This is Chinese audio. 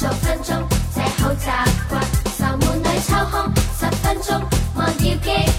十分钟这好习惯愁闷里抽空十分钟忘掉记